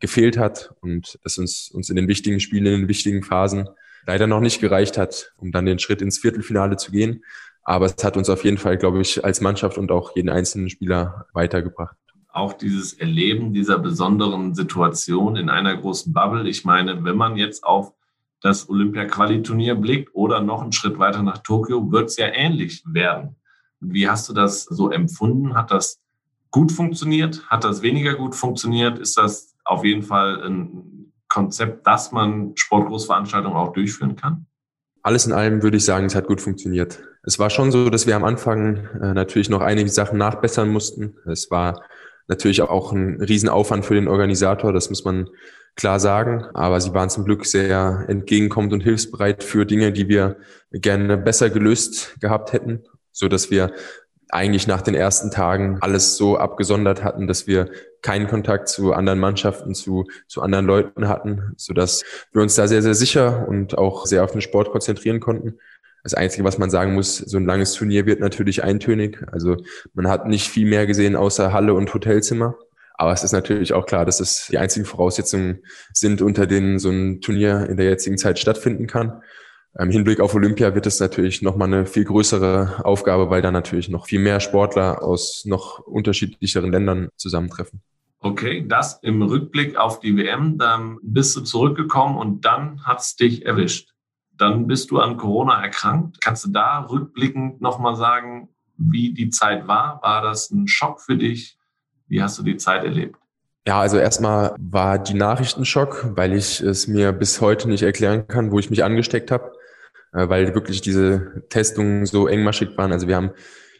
gefehlt hat und dass uns, uns in den wichtigen Spielen, in den wichtigen Phasen leider noch nicht gereicht hat, um dann den Schritt ins Viertelfinale zu gehen. Aber es hat uns auf jeden Fall, glaube ich, als Mannschaft und auch jeden einzelnen Spieler weitergebracht auch dieses Erleben dieser besonderen Situation in einer großen Bubble. Ich meine, wenn man jetzt auf das Olympia-Quali-Turnier blickt oder noch einen Schritt weiter nach Tokio, wird es ja ähnlich werden. Wie hast du das so empfunden? Hat das gut funktioniert? Hat das weniger gut funktioniert? Ist das auf jeden Fall ein Konzept, dass man Sportgroßveranstaltungen auch durchführen kann? Alles in allem würde ich sagen, es hat gut funktioniert. Es war schon so, dass wir am Anfang äh, natürlich noch einige Sachen nachbessern mussten. Es war natürlich auch ein Riesenaufwand für den Organisator, das muss man klar sagen. Aber sie waren zum Glück sehr entgegenkommend und hilfsbereit für Dinge, die wir gerne besser gelöst gehabt hätten, so dass wir eigentlich nach den ersten Tagen alles so abgesondert hatten, dass wir keinen Kontakt zu anderen Mannschaften, zu, zu anderen Leuten hatten, so dass wir uns da sehr, sehr sicher und auch sehr auf den Sport konzentrieren konnten. Das Einzige, was man sagen muss, so ein langes Turnier wird natürlich eintönig. Also man hat nicht viel mehr gesehen außer Halle und Hotelzimmer. Aber es ist natürlich auch klar, dass es die einzigen Voraussetzungen sind, unter denen so ein Turnier in der jetzigen Zeit stattfinden kann. Im Hinblick auf Olympia wird es natürlich nochmal eine viel größere Aufgabe, weil da natürlich noch viel mehr Sportler aus noch unterschiedlicheren Ländern zusammentreffen. Okay, das im Rückblick auf die WM, dann bist du zurückgekommen und dann hat es dich erwischt. Dann bist du an Corona erkrankt. Kannst du da rückblickend nochmal sagen, wie die Zeit war? War das ein Schock für dich? Wie hast du die Zeit erlebt? Ja, also erstmal war die Nachrichtenschock, weil ich es mir bis heute nicht erklären kann, wo ich mich angesteckt habe. Äh, weil wirklich diese Testungen so engmaschig waren. Also wir haben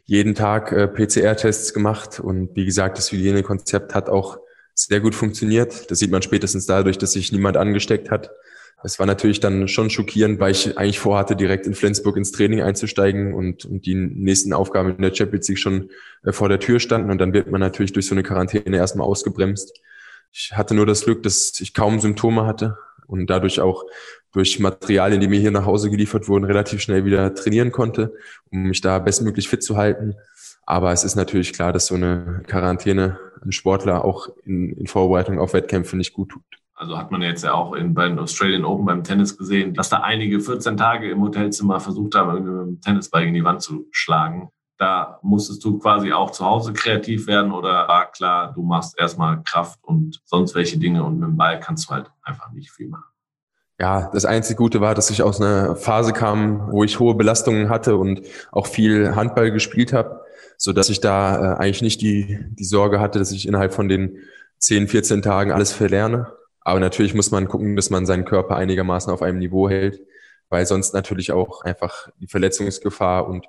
jeden Tag äh, PCR-Tests gemacht und wie gesagt, das Hygienekonzept hat auch sehr gut funktioniert. Das sieht man spätestens dadurch, dass sich niemand angesteckt hat. Es war natürlich dann schon schockierend, weil ich eigentlich vorhatte, direkt in Flensburg ins Training einzusteigen und, und die nächsten Aufgaben in der Champions League schon äh, vor der Tür standen. Und dann wird man natürlich durch so eine Quarantäne erstmal ausgebremst. Ich hatte nur das Glück, dass ich kaum Symptome hatte und dadurch auch durch Materialien, die mir hier nach Hause geliefert wurden, relativ schnell wieder trainieren konnte, um mich da bestmöglich fit zu halten. Aber es ist natürlich klar, dass so eine Quarantäne einem Sportler auch in, in Vorbereitung auf Wettkämpfe nicht gut tut. Also hat man jetzt ja auch in, beim Australian Open beim Tennis gesehen, dass da einige 14 Tage im Hotelzimmer versucht haben, irgendwie mit dem Tennisball in die Wand zu schlagen. Da musstest du quasi auch zu Hause kreativ werden oder war klar, du machst erstmal Kraft und sonst welche Dinge und mit dem Ball kannst du halt einfach nicht viel machen ja, das einzige Gute war, dass ich aus einer Phase kam, wo ich hohe Belastungen hatte und auch viel Handball gespielt habe, so dass ich da äh, eigentlich nicht die, die Sorge hatte, dass ich innerhalb von den 10, 14 Tagen alles verlerne. Aber natürlich muss man gucken, dass man seinen Körper einigermaßen auf einem Niveau hält, weil sonst natürlich auch einfach die Verletzungsgefahr und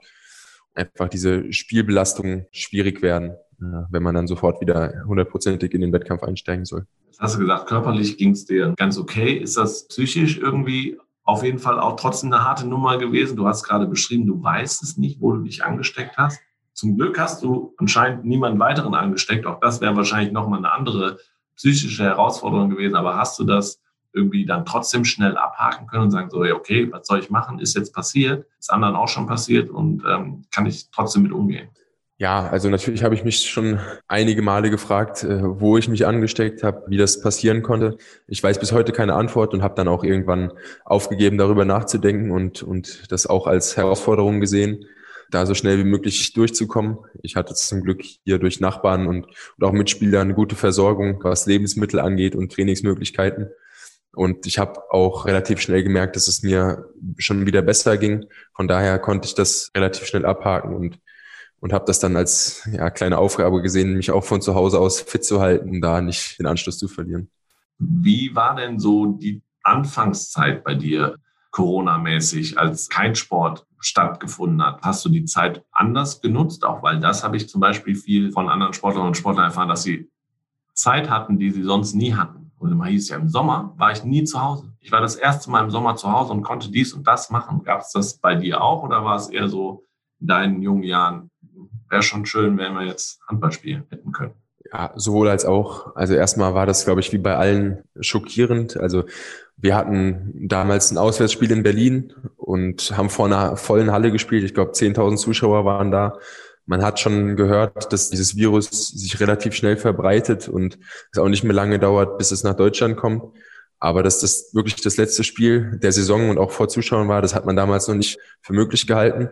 einfach diese Spielbelastungen schwierig werden, wenn man dann sofort wieder hundertprozentig in den Wettkampf einsteigen soll. Jetzt hast du gesagt, körperlich ging es dir ganz okay. Ist das psychisch irgendwie auf jeden Fall auch trotzdem eine harte Nummer gewesen? Du hast gerade beschrieben, du weißt es nicht, wo du dich angesteckt hast. Zum Glück hast du anscheinend niemanden weiteren angesteckt. Auch das wäre wahrscheinlich nochmal eine andere psychische Herausforderung gewesen. Aber hast du das irgendwie dann trotzdem schnell abhaken können und sagen so, ja, okay, was soll ich machen? Ist jetzt passiert, ist anderen auch schon passiert und ähm, kann ich trotzdem mit umgehen? Ja, also natürlich habe ich mich schon einige Male gefragt, äh, wo ich mich angesteckt habe, wie das passieren konnte. Ich weiß bis heute keine Antwort und habe dann auch irgendwann aufgegeben, darüber nachzudenken und, und das auch als Herausforderung gesehen, da so schnell wie möglich durchzukommen. Ich hatte zum Glück hier durch Nachbarn und, und auch Mitspieler eine gute Versorgung, was Lebensmittel angeht und Trainingsmöglichkeiten. Und ich habe auch relativ schnell gemerkt, dass es mir schon wieder besser ging. Von daher konnte ich das relativ schnell abhaken und und habe das dann als ja, kleine Aufgabe gesehen, mich auch von zu Hause aus fit zu halten, da nicht den Anschluss zu verlieren. Wie war denn so die Anfangszeit bei dir Corona-mäßig, als kein Sport stattgefunden hat? Hast du die Zeit anders genutzt? Auch weil das habe ich zum Beispiel viel von anderen Sportlern und Sportlern erfahren, dass sie Zeit hatten, die sie sonst nie hatten. Und immer hieß ja, im Sommer war ich nie zu Hause. Ich war das erste Mal im Sommer zu Hause und konnte dies und das machen. Gab es das bei dir auch oder war es eher so in deinen jungen Jahren, wäre schon schön, wenn wir jetzt Handball spielen hätten können. Ja, sowohl als auch. Also erstmal war das, glaube ich, wie bei allen schockierend. Also wir hatten damals ein Auswärtsspiel in Berlin und haben vor einer vollen Halle gespielt. Ich glaube, 10.000 Zuschauer waren da. Man hat schon gehört, dass dieses Virus sich relativ schnell verbreitet und es auch nicht mehr lange dauert, bis es nach Deutschland kommt. Aber dass das wirklich das letzte Spiel der Saison und auch vor Zuschauern war, das hat man damals noch nicht für möglich gehalten.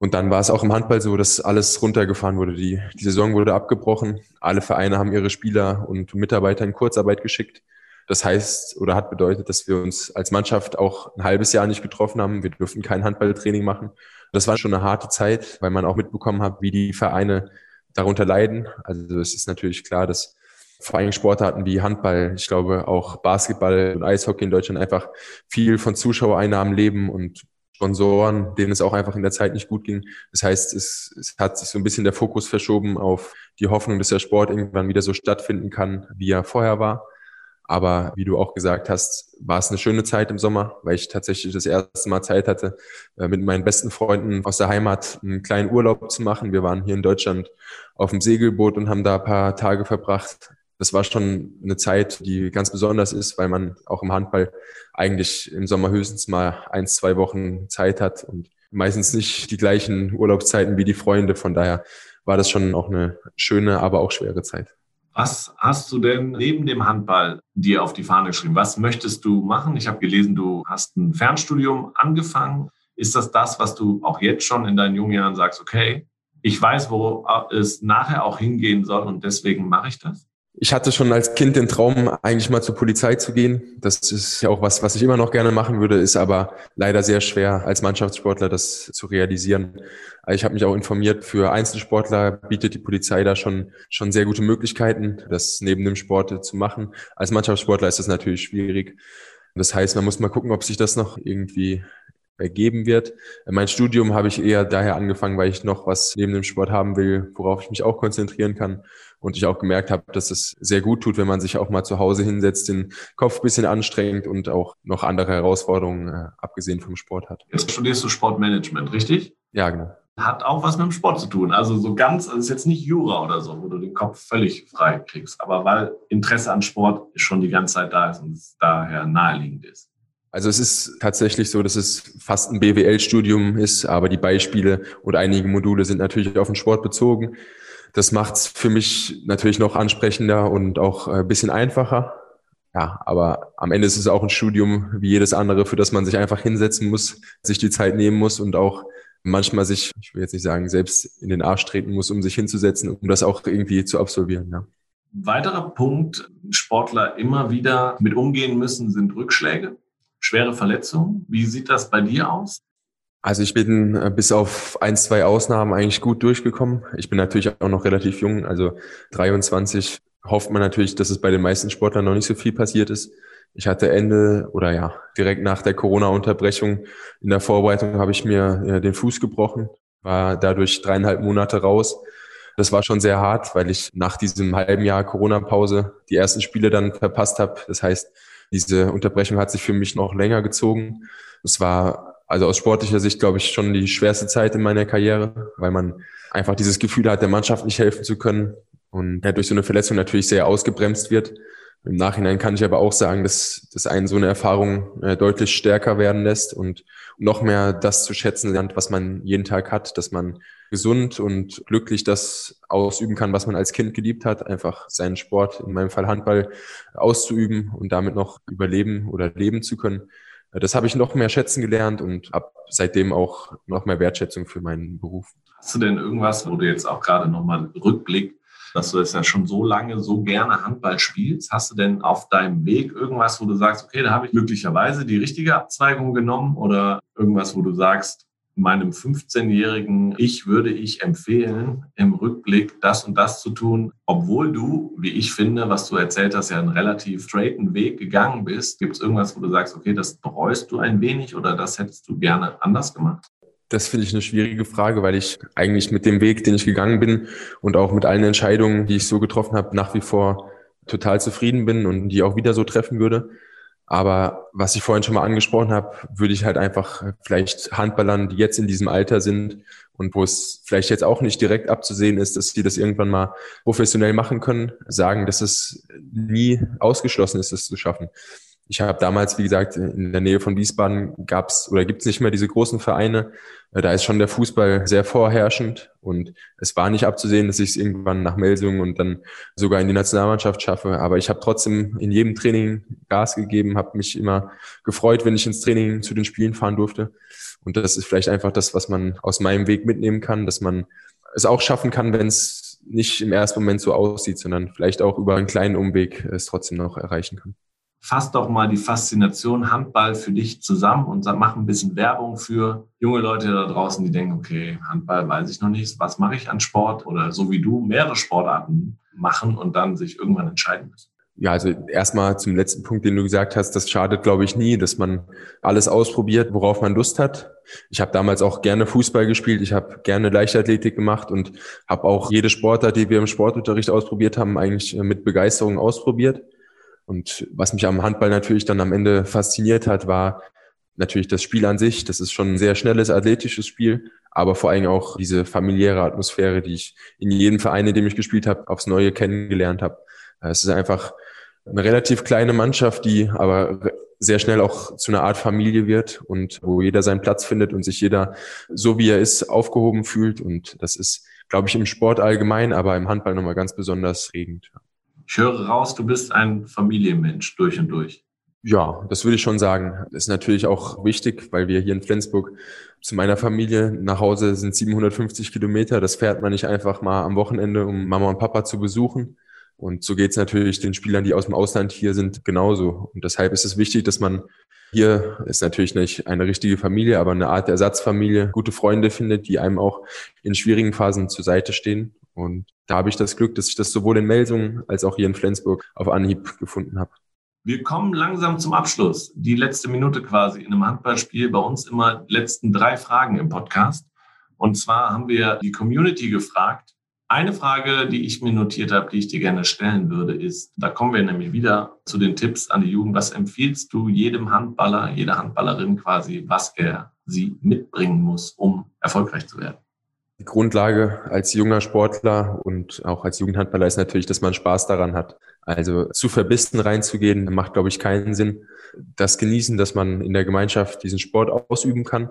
Und dann war es auch im Handball so, dass alles runtergefahren wurde. Die, die Saison wurde abgebrochen. Alle Vereine haben ihre Spieler und Mitarbeiter in Kurzarbeit geschickt. Das heißt oder hat bedeutet, dass wir uns als Mannschaft auch ein halbes Jahr nicht getroffen haben. Wir durften kein Handballtraining machen. Das war schon eine harte Zeit, weil man auch mitbekommen hat, wie die Vereine darunter leiden. Also es ist natürlich klar, dass vor allem Sportarten wie Handball, ich glaube auch Basketball und Eishockey in Deutschland einfach viel von Zuschauereinnahmen leben und Sponsoren, denen es auch einfach in der Zeit nicht gut ging. Das heißt, es, es hat sich so ein bisschen der Fokus verschoben auf die Hoffnung, dass der Sport irgendwann wieder so stattfinden kann, wie er vorher war. Aber wie du auch gesagt hast, war es eine schöne Zeit im Sommer, weil ich tatsächlich das erste Mal Zeit hatte, äh, mit meinen besten Freunden aus der Heimat einen kleinen Urlaub zu machen. Wir waren hier in Deutschland auf dem Segelboot und haben da ein paar Tage verbracht. Das war schon eine Zeit, die ganz besonders ist, weil man auch im Handball eigentlich im Sommer höchstens mal ein, zwei Wochen Zeit hat und meistens nicht die gleichen Urlaubszeiten wie die Freunde. Von daher war das schon auch eine schöne, aber auch schwere Zeit. Was hast du denn neben dem Handball dir auf die Fahne geschrieben? Was möchtest du machen? Ich habe gelesen, du hast ein Fernstudium angefangen. Ist das das, was du auch jetzt schon in deinen jungen Jahren sagst, okay, ich weiß, wo es nachher auch hingehen soll und deswegen mache ich das? Ich hatte schon als Kind den Traum, eigentlich mal zur Polizei zu gehen. Das ist ja auch was, was ich immer noch gerne machen würde, ist aber leider sehr schwer als Mannschaftssportler das zu realisieren. Ich habe mich auch informiert, für Einzelsportler bietet die Polizei da schon, schon sehr gute Möglichkeiten, das neben dem Sport zu machen. Als Mannschaftssportler ist das natürlich schwierig. Das heißt, man muss mal gucken, ob sich das noch irgendwie ergeben wird. Mein Studium habe ich eher daher angefangen, weil ich noch was neben dem Sport haben will, worauf ich mich auch konzentrieren kann. Und ich auch gemerkt habe, dass es sehr gut tut, wenn man sich auch mal zu Hause hinsetzt, den Kopf bisschen anstrengt und auch noch andere Herausforderungen, äh, abgesehen vom Sport hat. Jetzt studierst du Sportmanagement, richtig? Ja, genau. Hat auch was mit dem Sport zu tun. Also so ganz, also ist jetzt nicht Jura oder so, wo du den Kopf völlig frei kriegst. Aber weil Interesse an Sport schon die ganze Zeit da ist und es daher naheliegend ist. Also es ist tatsächlich so, dass es fast ein BWL-Studium ist, aber die Beispiele oder einige Module sind natürlich auf den Sport bezogen. Das macht es für mich natürlich noch ansprechender und auch ein bisschen einfacher. Ja, aber am Ende ist es auch ein Studium wie jedes andere, für das man sich einfach hinsetzen muss, sich die Zeit nehmen muss und auch manchmal sich, ich will jetzt nicht sagen, selbst in den Arsch treten muss, um sich hinzusetzen, um das auch irgendwie zu absolvieren. Ja. Weiterer Punkt, Sportler immer wieder mit umgehen müssen, sind Rückschläge schwere Verletzungen. Wie sieht das bei dir aus? Also ich bin äh, bis auf ein, zwei Ausnahmen eigentlich gut durchgekommen. Ich bin natürlich auch noch relativ jung, also 23 hofft man natürlich, dass es bei den meisten Sportlern noch nicht so viel passiert ist. Ich hatte Ende oder ja, direkt nach der Corona-Unterbrechung in der Vorbereitung habe ich mir ja, den Fuß gebrochen, war dadurch dreieinhalb Monate raus. Das war schon sehr hart, weil ich nach diesem halben Jahr Corona-Pause die ersten Spiele dann verpasst habe. Das heißt, diese Unterbrechung hat sich für mich noch länger gezogen. Es war also aus sportlicher Sicht, glaube ich, schon die schwerste Zeit in meiner Karriere, weil man einfach dieses Gefühl hat, der Mannschaft nicht helfen zu können und ja, durch so eine Verletzung natürlich sehr ausgebremst wird. Im Nachhinein kann ich aber auch sagen, dass, dass einen so eine Erfahrung äh, deutlich stärker werden lässt und noch mehr das zu schätzen lernt, was man jeden Tag hat, dass man gesund und glücklich das ausüben kann, was man als Kind geliebt hat, einfach seinen Sport, in meinem Fall Handball, auszuüben und damit noch überleben oder leben zu können. Das habe ich noch mehr schätzen gelernt und habe seitdem auch noch mehr Wertschätzung für meinen Beruf. Hast du denn irgendwas, wo du jetzt auch gerade nochmal Rückblick dass du das ja schon so lange so gerne Handball spielst. Hast du denn auf deinem Weg irgendwas, wo du sagst, okay, da habe ich glücklicherweise die richtige Abzweigung genommen oder irgendwas, wo du sagst, meinem 15-jährigen Ich würde ich empfehlen, im Rückblick das und das zu tun, obwohl du, wie ich finde, was du erzählt hast, ja einen relativ straighten Weg gegangen bist. Gibt es irgendwas, wo du sagst, okay, das bereust du ein wenig oder das hättest du gerne anders gemacht? Das finde ich eine schwierige Frage, weil ich eigentlich mit dem Weg, den ich gegangen bin und auch mit allen Entscheidungen, die ich so getroffen habe, nach wie vor total zufrieden bin und die auch wieder so treffen würde. Aber was ich vorhin schon mal angesprochen habe, würde ich halt einfach vielleicht Handballern, die jetzt in diesem Alter sind und wo es vielleicht jetzt auch nicht direkt abzusehen ist, dass sie das irgendwann mal professionell machen können, sagen, dass es nie ausgeschlossen ist, das zu schaffen. Ich habe damals, wie gesagt, in der Nähe von Wiesbaden gab's oder gibt's nicht mehr diese großen Vereine. Äh, da ist schon der Fußball sehr vorherrschend und es war nicht abzusehen, dass ich es irgendwann nach Melsungen und dann sogar in die Nationalmannschaft schaffe. Aber ich habe trotzdem in jedem Training Gas gegeben, habe mich immer gefreut, wenn ich ins Training zu den Spielen fahren durfte. Und das ist vielleicht einfach das, was man aus meinem Weg mitnehmen kann, dass man es auch schaffen kann, wenn es nicht im ersten Moment so aussieht, sondern vielleicht auch über einen kleinen Umweg es trotzdem noch erreichen kann. Fass doch mal die Faszination Handball für dich zusammen und mach ein bisschen Werbung für junge Leute da draußen, die denken, okay, Handball weiß ich noch nicht, was mache ich an Sport oder so wie du mehrere Sportarten machen und dann sich irgendwann entscheiden müssen. Ja, also erstmal zum letzten Punkt, den du gesagt hast, das schadet, glaube ich, nie, dass man alles ausprobiert, worauf man Lust hat. Ich habe damals auch gerne Fußball gespielt, ich habe gerne Leichtathletik gemacht und habe auch jede Sportart, die wir im Sportunterricht ausprobiert haben, eigentlich mit Begeisterung ausprobiert. Und was mich am Handball natürlich dann am Ende fasziniert hat, war natürlich das Spiel an sich. Das ist schon ein sehr schnelles, athletisches Spiel, aber vor allem auch diese familiäre Atmosphäre, die ich in jedem Verein, in dem ich gespielt habe, aufs Neue kennengelernt habe. Es ist einfach eine relativ kleine Mannschaft, die aber sehr schnell auch zu einer Art Familie wird und wo jeder seinen Platz findet und sich jeder so wie er ist aufgehoben fühlt. Und das ist, glaube ich, im Sport allgemein, aber im Handball nochmal ganz besonders regend. Ich höre raus, du bist ein Familienmensch durch und durch. Ja, das würde ich schon sagen. Das ist natürlich auch wichtig, weil wir hier in Flensburg zu meiner Familie nach Hause sind 750 Kilometer. Das fährt man nicht einfach mal am Wochenende, um Mama und Papa zu besuchen. Und so geht es natürlich den Spielern, die aus dem Ausland hier sind, genauso. Und deshalb ist es wichtig, dass man hier ist natürlich nicht eine richtige Familie, aber eine Art Ersatzfamilie, gute Freunde findet, die einem auch in schwierigen Phasen zur Seite stehen. Und da habe ich das Glück, dass ich das sowohl in Melsungen als auch hier in Flensburg auf Anhieb gefunden habe. Wir kommen langsam zum Abschluss. Die letzte Minute quasi in einem Handballspiel. Bei uns immer letzten drei Fragen im Podcast. Und zwar haben wir die Community gefragt. Eine Frage, die ich mir notiert habe, die ich dir gerne stellen würde, ist, da kommen wir nämlich wieder zu den Tipps an die Jugend. Was empfiehlst du jedem Handballer, jeder Handballerin quasi, was er sie mitbringen muss, um erfolgreich zu werden? Die Grundlage als junger Sportler und auch als Jugendhandballer ist natürlich, dass man Spaß daran hat. Also zu verbissen reinzugehen, macht, glaube ich, keinen Sinn. Das genießen, dass man in der Gemeinschaft diesen Sport ausüben kann.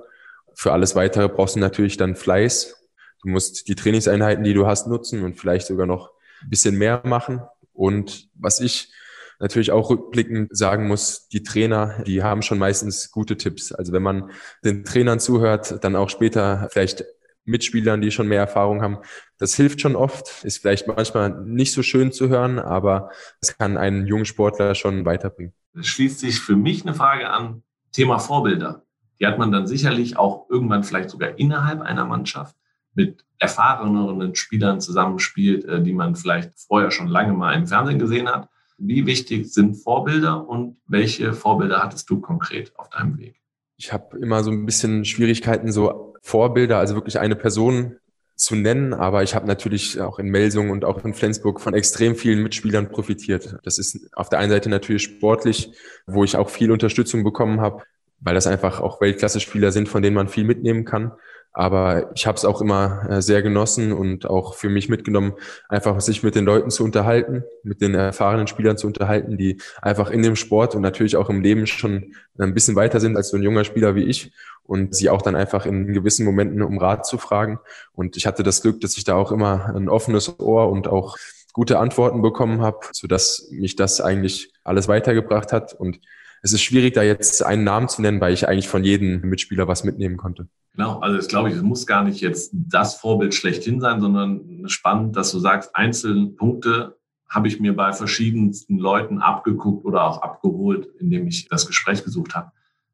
Für alles Weitere brauchst du natürlich dann Fleiß. Du musst die Trainingseinheiten, die du hast, nutzen und vielleicht sogar noch ein bisschen mehr machen. Und was ich natürlich auch rückblickend sagen muss, die Trainer, die haben schon meistens gute Tipps. Also wenn man den Trainern zuhört, dann auch später vielleicht Mitspielern, die schon mehr Erfahrung haben. Das hilft schon oft, ist vielleicht manchmal nicht so schön zu hören, aber es kann einen jungen Sportler schon weiterbringen. Es schließt sich für mich eine Frage an, Thema Vorbilder. Die hat man dann sicherlich auch irgendwann vielleicht sogar innerhalb einer Mannschaft mit erfahreneren Spielern zusammenspielt, äh, die man vielleicht vorher schon lange mal im Fernsehen gesehen hat. Wie wichtig sind Vorbilder und welche Vorbilder hattest du konkret auf deinem Weg? Ich habe immer so ein bisschen Schwierigkeiten, so Vorbilder, also wirklich eine Person zu nennen, aber ich habe natürlich auch in Melsung und auch in Flensburg von extrem vielen Mitspielern profitiert. Das ist auf der einen Seite natürlich sportlich, wo ich auch viel Unterstützung bekommen habe, weil das einfach auch Weltklasse-Spieler sind, von denen man viel mitnehmen kann. Aber ich habe es auch immer äh, sehr genossen und auch für mich mitgenommen, einfach sich mit den Leuten zu unterhalten, mit den erfahrenen Spielern zu unterhalten, die einfach in dem Sport und natürlich auch im Leben schon ein bisschen weiter sind als so ein junger Spieler wie ich und sie auch dann einfach in gewissen Momenten um Rat zu fragen. Und ich hatte das Glück, dass ich da auch immer ein offenes Ohr und auch gute Antworten bekommen habe, sodass mich das eigentlich alles weitergebracht hat. Und es ist schwierig, da jetzt einen Namen zu nennen, weil ich eigentlich von jedem Mitspieler was mitnehmen konnte. Genau, also das glaube ich, es muss gar nicht jetzt das Vorbild schlechthin sein, sondern spannend, dass du sagst, einzelne Punkte habe ich mir bei verschiedensten Leuten abgeguckt oder auch abgeholt, indem ich das Gespräch gesucht habe.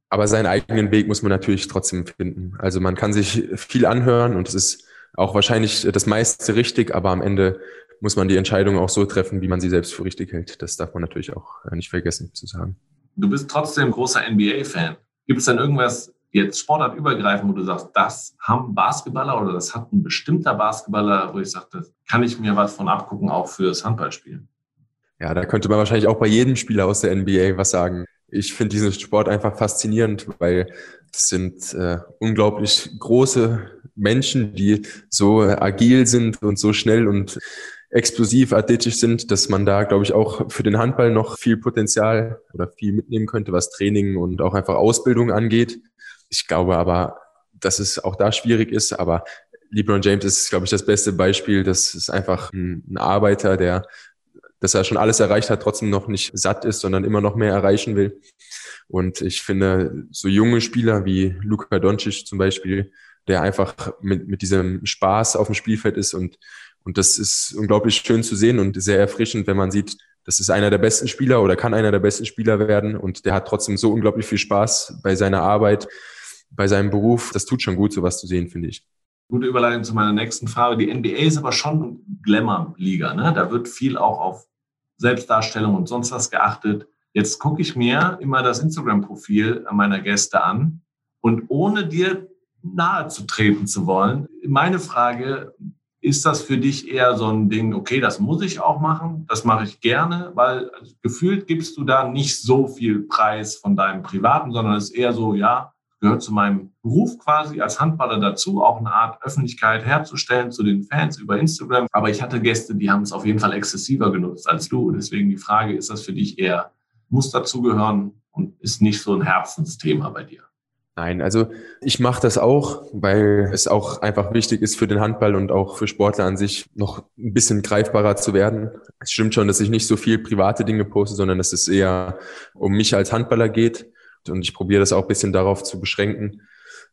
Aber seinen eigenen Weg muss man natürlich trotzdem finden. Also man kann sich viel anhören und es ist auch wahrscheinlich das meiste richtig, aber am Ende muss man die Entscheidung auch so treffen, wie man sie selbst für richtig hält. Das darf man natürlich auch nicht vergessen zu sagen. Du bist trotzdem großer NBA-Fan. Gibt es denn irgendwas jetzt sportartübergreifend, wo du sagst, das haben Basketballer oder das hat ein bestimmter Basketballer, wo ich sage, das kann ich mir was von abgucken, auch fürs Handballspielen? Ja, da könnte man wahrscheinlich auch bei jedem Spieler aus der NBA was sagen. Ich finde diesen Sport einfach faszinierend, weil das sind äh, unglaublich große Menschen, die so agil sind und so schnell und explosiv, athletisch sind, dass man da, glaube ich, auch für den Handball noch viel Potenzial oder viel mitnehmen könnte, was Training und auch einfach Ausbildung angeht. Ich glaube aber, dass es auch da schwierig ist, aber LeBron James ist, glaube ich, das beste Beispiel. Das ist einfach ein, ein Arbeiter, der, dass er schon alles erreicht hat, trotzdem noch nicht satt ist, sondern immer noch mehr erreichen will. Und ich finde, so junge Spieler wie Luka Doncic zum Beispiel, der einfach mit, mit diesem Spaß auf dem Spielfeld ist und, und das ist unglaublich schön zu sehen und sehr erfrischend, wenn man sieht, das ist einer der besten Spieler oder kann einer der besten Spieler werden und der hat trotzdem so unglaublich viel Spaß bei seiner Arbeit, bei seinem Beruf. Das tut schon gut, sowas zu sehen, finde ich. Gute Überleitung zu meiner nächsten Frage. Die NBA ist aber schon Glamour-Liga. Ne? Da wird viel auch auf Selbstdarstellung und sonst was geachtet. Jetzt gucke ich mir immer das Instagram-Profil meiner Gäste an und ohne dir nahe zu treten zu wollen, meine Frage, ist das für dich eher so ein Ding, okay, das muss ich auch machen, das mache ich gerne, weil gefühlt gibst du da nicht so viel Preis von deinem Privaten, sondern es ist eher so, ja, gehört zu meinem Beruf quasi als Handballer dazu, auch eine Art Öffentlichkeit herzustellen zu den Fans über Instagram. Aber ich hatte Gäste, die haben es auf jeden Fall exzessiver genutzt als du. Deswegen die Frage, ist das für dich eher, muss dazugehören und ist nicht so ein Herzensthema bei dir? Nein, also ich mache das auch, weil es auch einfach wichtig ist für den Handball und auch für Sportler an sich noch ein bisschen greifbarer zu werden. Es stimmt schon, dass ich nicht so viel private Dinge poste, sondern dass es eher um mich als Handballer geht. Und ich probiere das auch ein bisschen darauf zu beschränken.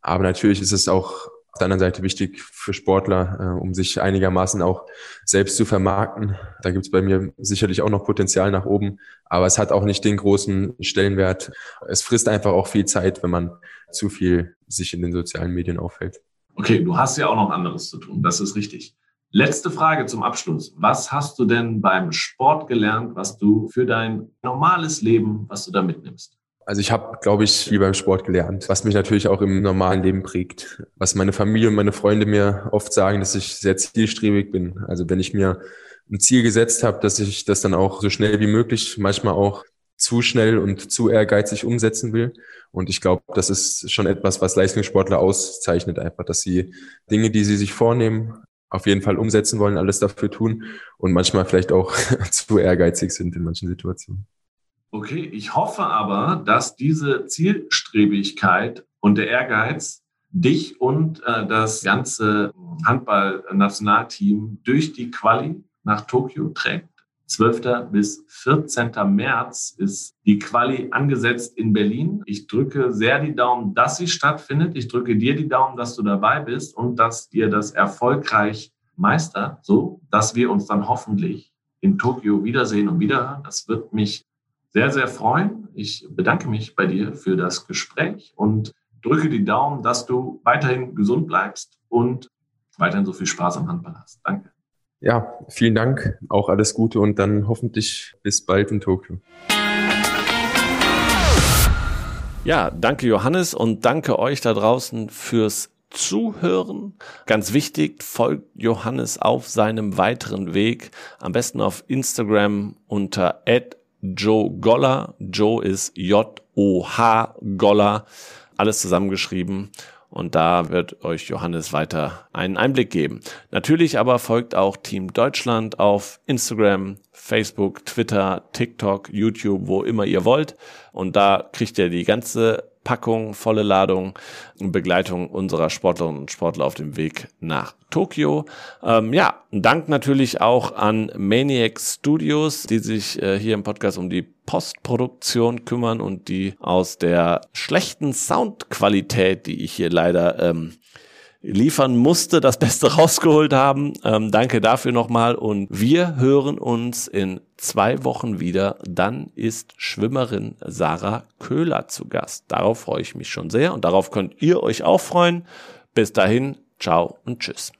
Aber natürlich ist es auch auf der anderen Seite wichtig für Sportler, äh, um sich einigermaßen auch selbst zu vermarkten. Da gibt es bei mir sicherlich auch noch Potenzial nach oben, aber es hat auch nicht den großen Stellenwert. Es frisst einfach auch viel Zeit, wenn man zu viel sich in den sozialen Medien aufhält. Okay, du hast ja auch noch anderes zu tun, das ist richtig. Letzte Frage zum Abschluss. Was hast du denn beim Sport gelernt, was du für dein normales Leben, was du da mitnimmst? Also ich habe, glaube ich, viel beim Sport gelernt, was mich natürlich auch im normalen Leben prägt. Was meine Familie und meine Freunde mir oft sagen, dass ich sehr zielstrebig bin. Also wenn ich mir ein Ziel gesetzt habe, dass ich das dann auch so schnell wie möglich, manchmal auch zu schnell und zu ehrgeizig umsetzen will. Und ich glaube, das ist schon etwas, was Leistungssportler auszeichnet, einfach, dass sie Dinge, die sie sich vornehmen, auf jeden Fall umsetzen wollen, alles dafür tun und manchmal vielleicht auch <laughs> zu ehrgeizig sind in manchen Situationen. Okay, ich hoffe aber, dass diese Zielstrebigkeit und der Ehrgeiz dich und äh, das ganze Handball-Nationalteam durch die Quali nach Tokio trägt. 12. bis 14. März ist die Quali angesetzt in Berlin. Ich drücke sehr die Daumen, dass sie stattfindet. Ich drücke dir die Daumen, dass du dabei bist und dass dir das erfolgreich meistert, so dass wir uns dann hoffentlich in Tokio wiedersehen und wiederhören. Das wird mich sehr, sehr freuen. Ich bedanke mich bei dir für das Gespräch und drücke die Daumen, dass du weiterhin gesund bleibst und weiterhin so viel Spaß am Handball hast. Danke. Ja, vielen Dank. Auch alles Gute und dann hoffentlich bis bald in Tokio. Ja, danke Johannes und danke euch da draußen fürs Zuhören. Ganz wichtig, folgt Johannes auf seinem weiteren Weg. Am besten auf Instagram unter Joe Goller. Joe ist J-O-H Goller. Alles zusammengeschrieben. Und da wird euch Johannes weiter einen Einblick geben. Natürlich aber folgt auch Team Deutschland auf Instagram, Facebook, Twitter, TikTok, YouTube, wo immer ihr wollt. Und da kriegt ihr die ganze Packung, volle Ladung, Begleitung unserer Sportlerinnen und Sportler auf dem Weg nach Tokio. Ähm, ja, Dank natürlich auch an Maniac Studios, die sich äh, hier im Podcast um die Postproduktion kümmern und die aus der schlechten Soundqualität, die ich hier leider ähm, liefern musste, das Beste rausgeholt haben. Ähm, danke dafür nochmal und wir hören uns in zwei Wochen wieder. Dann ist Schwimmerin Sarah Köhler zu Gast. Darauf freue ich mich schon sehr und darauf könnt ihr euch auch freuen. Bis dahin, ciao und tschüss.